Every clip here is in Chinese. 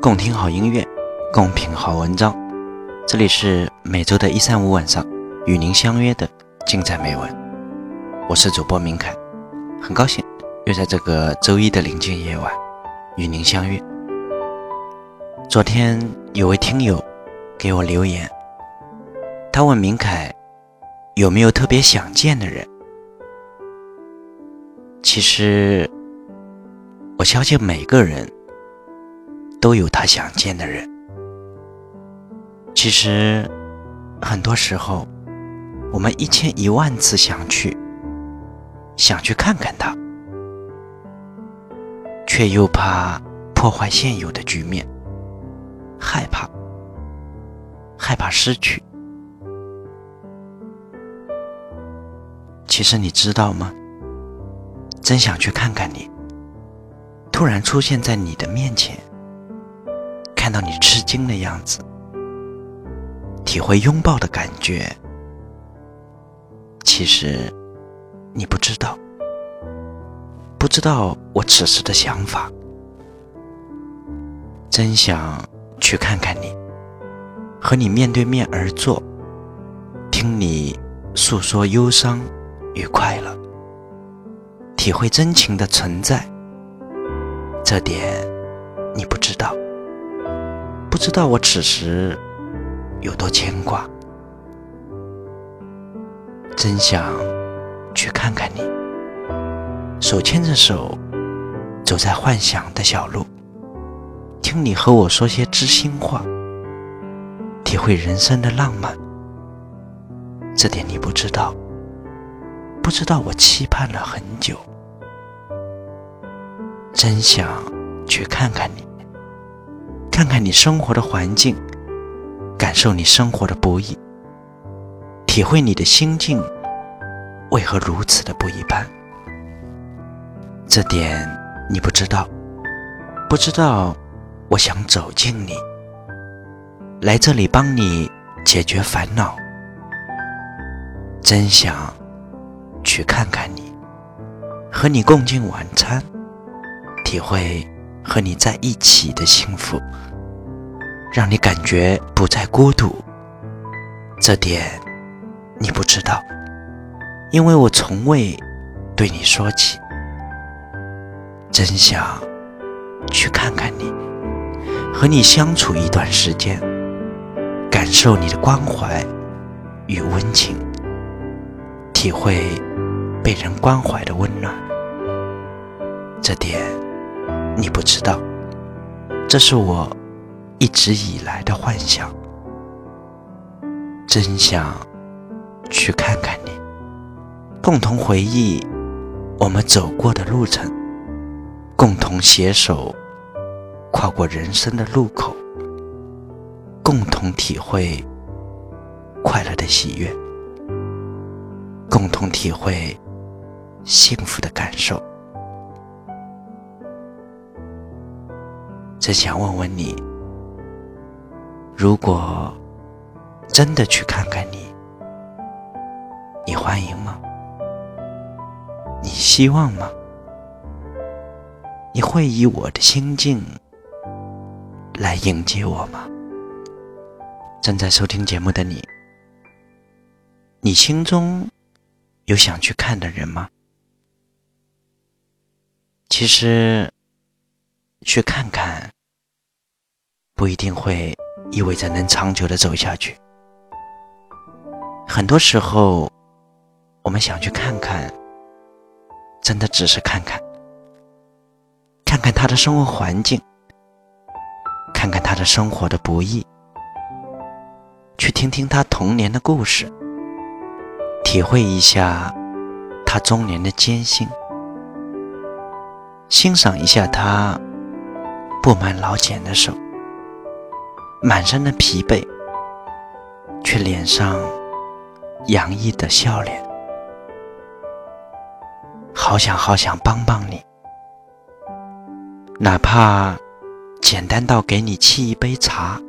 共听好音乐，共品好文章。这里是每周的一三五晚上与您相约的精彩美文。我是主播明凯，很高兴又在这个周一的宁静夜晚与您相约。昨天有位听友给我留言，他问明凯有没有特别想见的人。其实，我相信每个人。都有他想见的人。其实，很多时候，我们一千一万次想去，想去看看他，却又怕破坏现有的局面，害怕，害怕失去。其实你知道吗？真想去看看你，突然出现在你的面前。看到你吃惊的样子，体会拥抱的感觉。其实你不知道，不知道我此时的想法。真想去看看你，和你面对面而坐，听你诉说忧伤与快乐，体会真情的存在。这点你不知道。不知道我此时有多牵挂，真想去看看你，手牵着手走在幻想的小路，听你和我说些知心话，体会人生的浪漫。这点你不知道，不知道我期盼了很久，真想去看看你。看看你生活的环境，感受你生活的不易，体会你的心境为何如此的不一般。这点你不知道，不知道我想走进你，来这里帮你解决烦恼，真想去看看你，和你共进晚餐，体会和你在一起的幸福。让你感觉不再孤独，这点你不知道，因为我从未对你说起。真想去看看你，和你相处一段时间，感受你的关怀与温情，体会被人关怀的温暖。这点你不知道，这是我。一直以来的幻想，真想去看看你，共同回忆我们走过的路程，共同携手跨过人生的路口，共同体会快乐的喜悦，共同体会幸福的感受。真想问问你。如果真的去看看你，你欢迎吗？你希望吗？你会以我的心境来迎接我吗？正在收听节目的你，你心中有想去看的人吗？其实，去看看不一定会。意味着能长久的走下去。很多时候，我们想去看看，真的只是看看，看看他的生活环境，看看他的生活的不易，去听听他童年的故事，体会一下他中年的艰辛，欣赏一下他布满老茧的手。满身的疲惫，却脸上洋溢的笑脸。好想好想帮帮你，哪怕简单到给你沏一杯茶、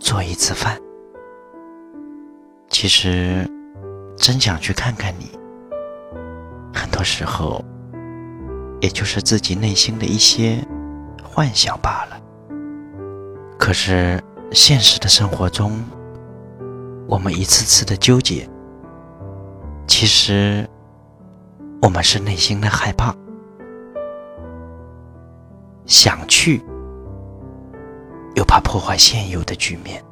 做一次饭，其实真想去看看你，很多时候也就是自己内心的一些幻想罢了。可是现实的生活中，我们一次次的纠结，其实我们是内心的害怕。想去，又怕破坏现有的局面，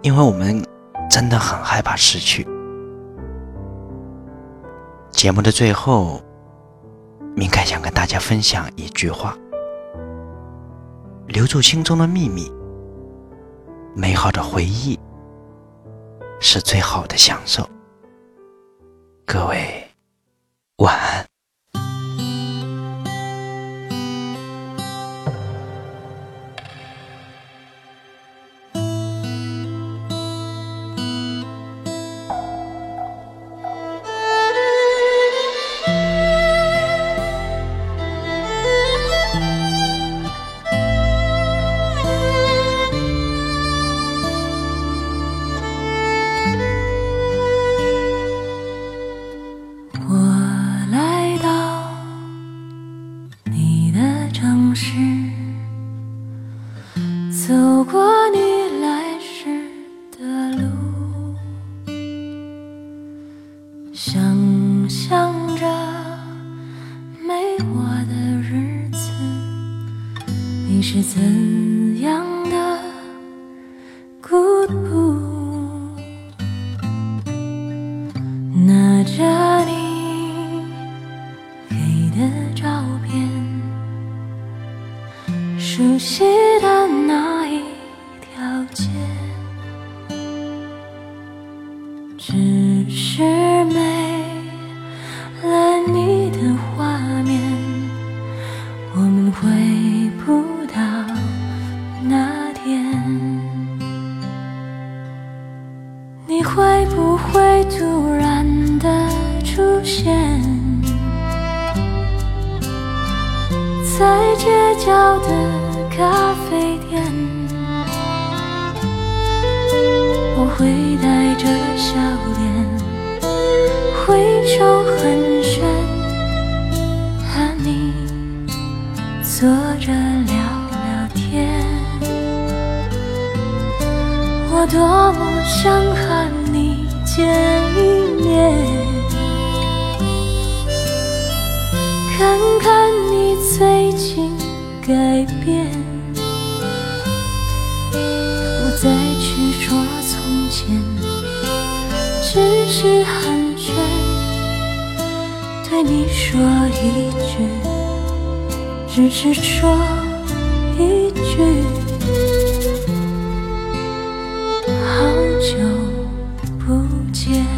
因为我们真的很害怕失去。节目的最后，明凯想跟大家分享一句话：留住心中的秘密，美好的回忆是最好的享受。各位，晚安。走过你。多么想和你见一面，看看你最近改变，不再去说从前，只是寒暄，对你说一句，只是说一句。久不见。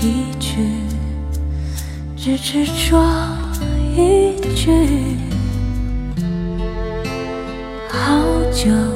一句，只执着一句。好久。